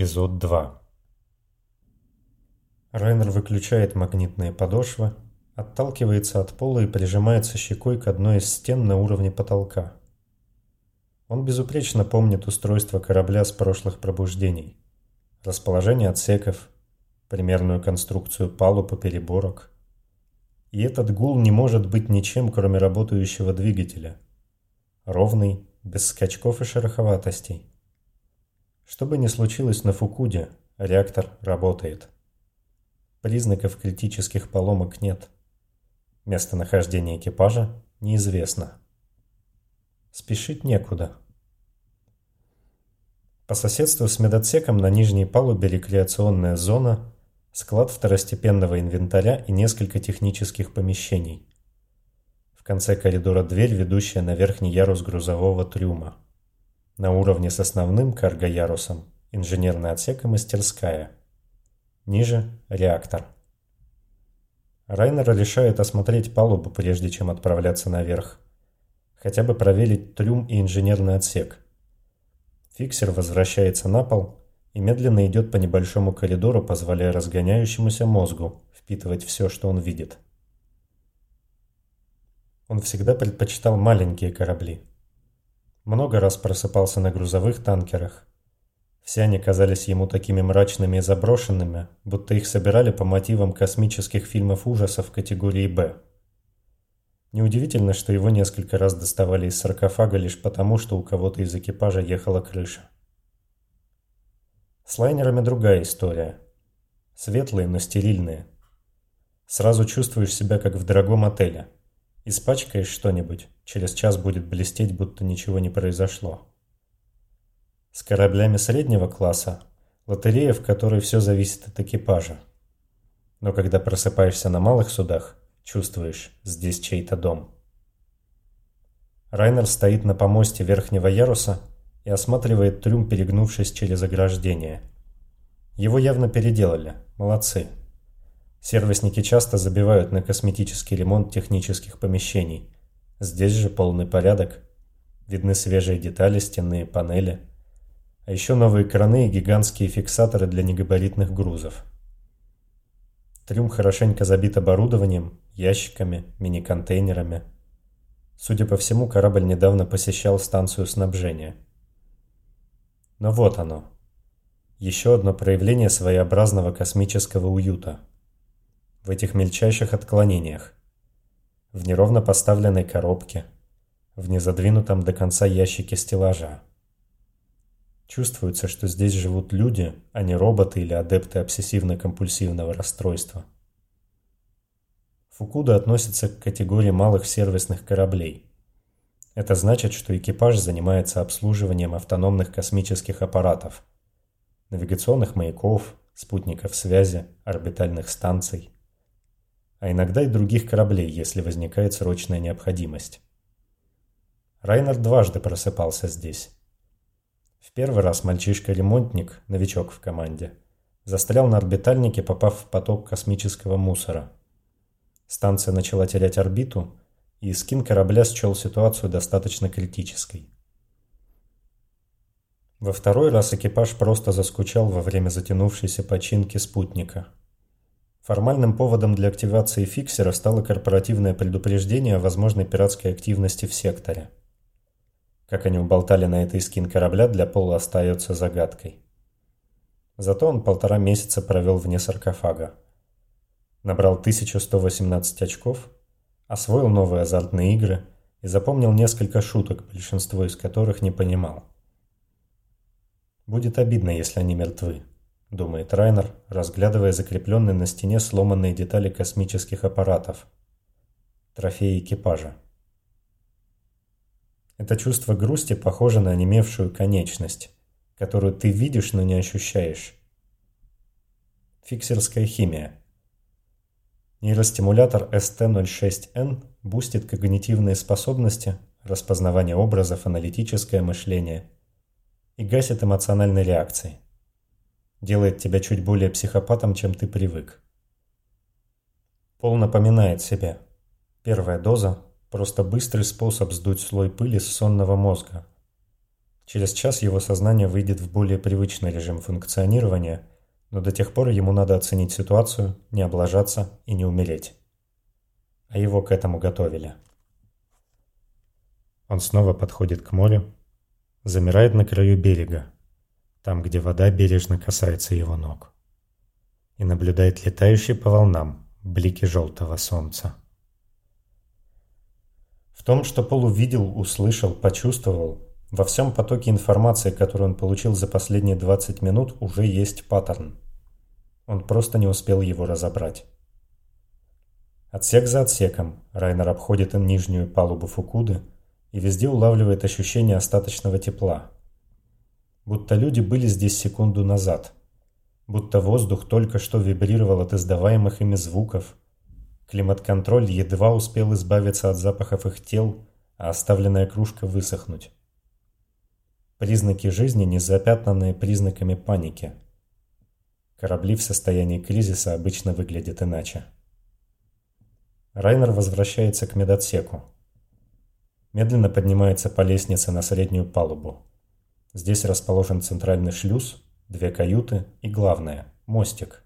Эпизод 2 Райнер выключает магнитные подошвы, отталкивается от пола и прижимается щекой к одной из стен на уровне потолка. Он безупречно помнит устройство корабля с прошлых пробуждений. Расположение отсеков, примерную конструкцию палуб и переборок. И этот гул не может быть ничем, кроме работающего двигателя. Ровный, без скачков и шероховатостей. Что бы ни случилось на Фукуде, реактор работает. Признаков критических поломок нет. Местонахождение экипажа неизвестно. Спешить некуда. По соседству с медотсеком на нижней палубе рекреационная зона, склад второстепенного инвентаря и несколько технических помещений. В конце коридора дверь, ведущая на верхний ярус грузового трюма. На уровне с основным карго-ярусом инженерный отсек и мастерская. Ниже – реактор. Райнер решает осмотреть палубу, прежде чем отправляться наверх. Хотя бы проверить трюм и инженерный отсек. Фиксер возвращается на пол и медленно идет по небольшому коридору, позволяя разгоняющемуся мозгу впитывать все, что он видит. Он всегда предпочитал маленькие корабли – много раз просыпался на грузовых танкерах. Все они казались ему такими мрачными и заброшенными, будто их собирали по мотивам космических фильмов ужасов категории «Б». Неудивительно, что его несколько раз доставали из саркофага лишь потому, что у кого-то из экипажа ехала крыша. С лайнерами другая история. Светлые, но стерильные. Сразу чувствуешь себя как в дорогом отеле – Испачкаешь что-нибудь, через час будет блестеть, будто ничего не произошло. С кораблями среднего класса лотерея, в которой все зависит от экипажа. Но когда просыпаешься на малых судах, чувствуешь, здесь чей-то дом. Райнер стоит на помосте верхнего яруса и осматривает трюм, перегнувшись через ограждение. Его явно переделали, молодцы. Сервисники часто забивают на косметический ремонт технических помещений. Здесь же полный порядок. Видны свежие детали, стенные панели. А еще новые краны и гигантские фиксаторы для негабаритных грузов. Трюм хорошенько забит оборудованием, ящиками, мини-контейнерами. Судя по всему, корабль недавно посещал станцию снабжения. Но вот оно. Еще одно проявление своеобразного космического уюта – в этих мельчайших отклонениях. В неровно поставленной коробке, в незадвинутом до конца ящике стеллажа. Чувствуется, что здесь живут люди, а не роботы или адепты обсессивно-компульсивного расстройства. Фукуда относится к категории малых сервисных кораблей. Это значит, что экипаж занимается обслуживанием автономных космических аппаратов, навигационных маяков, спутников связи, орбитальных станций – а иногда и других кораблей, если возникает срочная необходимость. Райнер дважды просыпался здесь. В первый раз мальчишка-ремонтник, новичок в команде, застрял на орбитальнике, попав в поток космического мусора. Станция начала терять орбиту, и скин корабля счел ситуацию достаточно критической. Во второй раз экипаж просто заскучал во время затянувшейся починки спутника – Формальным поводом для активации фиксера стало корпоративное предупреждение о возможной пиратской активности в секторе. Как они уболтали на этой скин корабля, для Пола остается загадкой. Зато он полтора месяца провел вне саркофага. Набрал 1118 очков, освоил новые азартные игры и запомнил несколько шуток, большинство из которых не понимал. Будет обидно, если они мертвы. – думает Райнер, разглядывая закрепленные на стене сломанные детали космических аппаратов. Трофеи экипажа. Это чувство грусти похоже на онемевшую конечность, которую ты видишь, но не ощущаешь. Фиксерская химия. Нейростимулятор ST06N бустит когнитивные способности, распознавание образов, аналитическое мышление и гасит эмоциональные реакции – делает тебя чуть более психопатом, чем ты привык. Пол напоминает себе. Первая доза – просто быстрый способ сдуть слой пыли с сонного мозга. Через час его сознание выйдет в более привычный режим функционирования, но до тех пор ему надо оценить ситуацию, не облажаться и не умереть. А его к этому готовили. Он снова подходит к морю, замирает на краю берега, там, где вода бережно касается его ног, и наблюдает летающие по волнам блики желтого солнца. В том, что Пол увидел, услышал, почувствовал, во всем потоке информации, которую он получил за последние 20 минут, уже есть паттерн. Он просто не успел его разобрать. Отсек за отсеком Райнер обходит нижнюю палубу Фукуды и везде улавливает ощущение остаточного тепла. Будто люди были здесь секунду назад. Будто воздух только что вибрировал от издаваемых ими звуков. Климат-контроль едва успел избавиться от запахов их тел, а оставленная кружка высохнуть. Признаки жизни, не запятнанные признаками паники. Корабли в состоянии кризиса обычно выглядят иначе. Райнер возвращается к медотсеку. Медленно поднимается по лестнице на среднюю палубу. Здесь расположен центральный шлюз, две каюты и главное – мостик.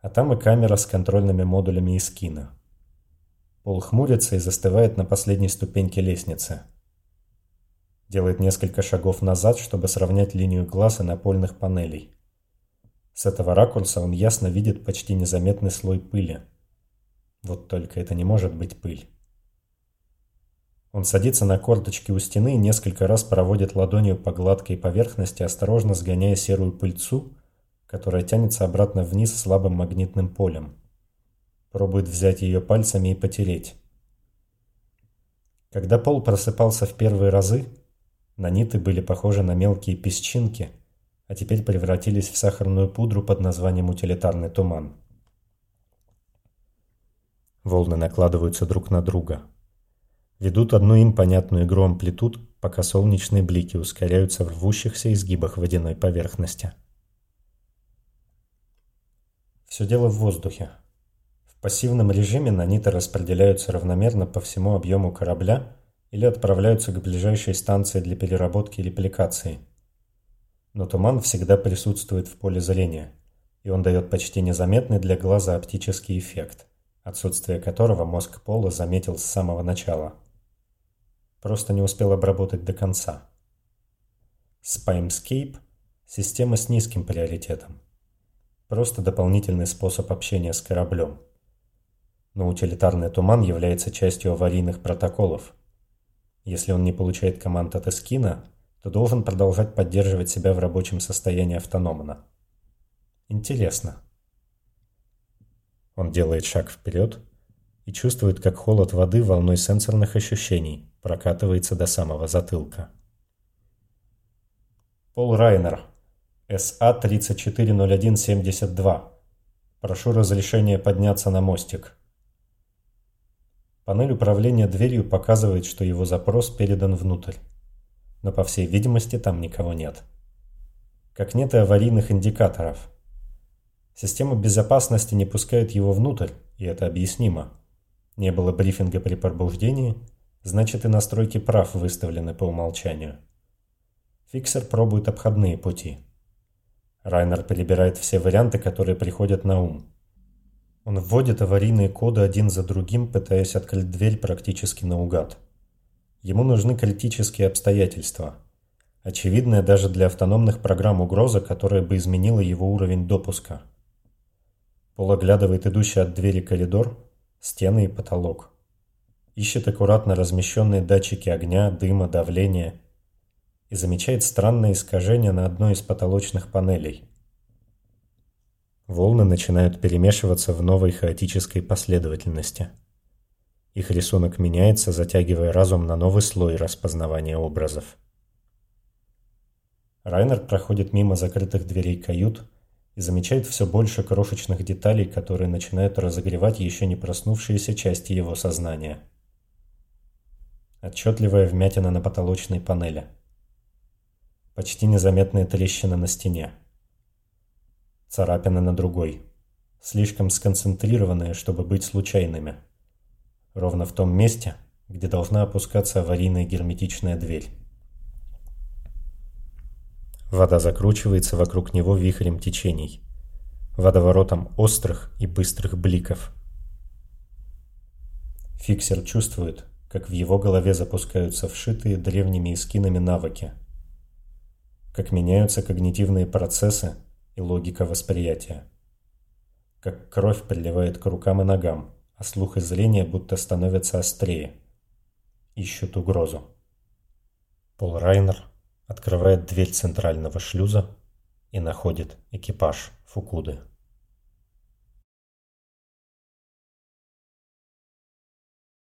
А там и камера с контрольными модулями из кино. Пол хмурится и застывает на последней ступеньке лестницы – Делает несколько шагов назад, чтобы сравнять линию глаз и напольных панелей. С этого ракурса он ясно видит почти незаметный слой пыли. Вот только это не может быть пыль. Он садится на корточки у стены и несколько раз проводит ладонью по гладкой поверхности, осторожно сгоняя серую пыльцу, которая тянется обратно вниз слабым магнитным полем. Пробует взять ее пальцами и потереть. Когда Пол просыпался в первые разы, Наниты были похожи на мелкие песчинки, а теперь превратились в сахарную пудру под названием утилитарный туман. Волны накладываются друг на друга. Ведут одну им понятную игру амплитуд, пока солнечные блики ускоряются в рвущихся изгибах водяной поверхности. Все дело в воздухе. В пассивном режиме наниты распределяются равномерно по всему объему корабля или отправляются к ближайшей станции для переработки или репликации. Но туман всегда присутствует в поле зрения, и он дает почти незаметный для глаза оптический эффект, отсутствие которого мозг Пола заметил с самого начала. Просто не успел обработать до конца. Spimescape – система с низким приоритетом. Просто дополнительный способ общения с кораблем. Но утилитарный туман является частью аварийных протоколов – если он не получает команд от эскина, то должен продолжать поддерживать себя в рабочем состоянии автономно. Интересно. Он делает шаг вперед и чувствует, как холод воды волной сенсорных ощущений прокатывается до самого затылка. Пол Райнер, СА-340172. Прошу разрешения подняться на мостик. Панель управления дверью показывает, что его запрос передан внутрь. Но по всей видимости там никого нет. Как нет и аварийных индикаторов. Система безопасности не пускает его внутрь, и это объяснимо. Не было брифинга при пробуждении, значит и настройки прав выставлены по умолчанию. Фиксер пробует обходные пути. Райнер перебирает все варианты, которые приходят на ум. Он вводит аварийные коды один за другим, пытаясь открыть дверь практически наугад. Ему нужны критические обстоятельства. Очевидная даже для автономных программ угроза, которая бы изменила его уровень допуска. Пол оглядывает идущий от двери коридор, стены и потолок. Ищет аккуратно размещенные датчики огня, дыма, давления и замечает странное искажение на одной из потолочных панелей – Волны начинают перемешиваться в новой хаотической последовательности. Их рисунок меняется, затягивая разум на новый слой распознавания образов. Райнер проходит мимо закрытых дверей кают и замечает все больше крошечных деталей, которые начинают разогревать еще не проснувшиеся части его сознания. Отчетливая вмятина на потолочной панели. Почти незаметные трещины на стене царапины на другой. Слишком сконцентрированные, чтобы быть случайными. Ровно в том месте, где должна опускаться аварийная герметичная дверь. Вода закручивается вокруг него вихрем течений, водоворотом острых и быстрых бликов. Фиксер чувствует, как в его голове запускаются вшитые древними эскинами навыки, как меняются когнитивные процессы и логика восприятия, как кровь приливает к рукам и ногам, а слух и зрение будто становятся острее, ищут угрозу. Пол Райнер открывает дверь центрального шлюза и находит экипаж Фукуды.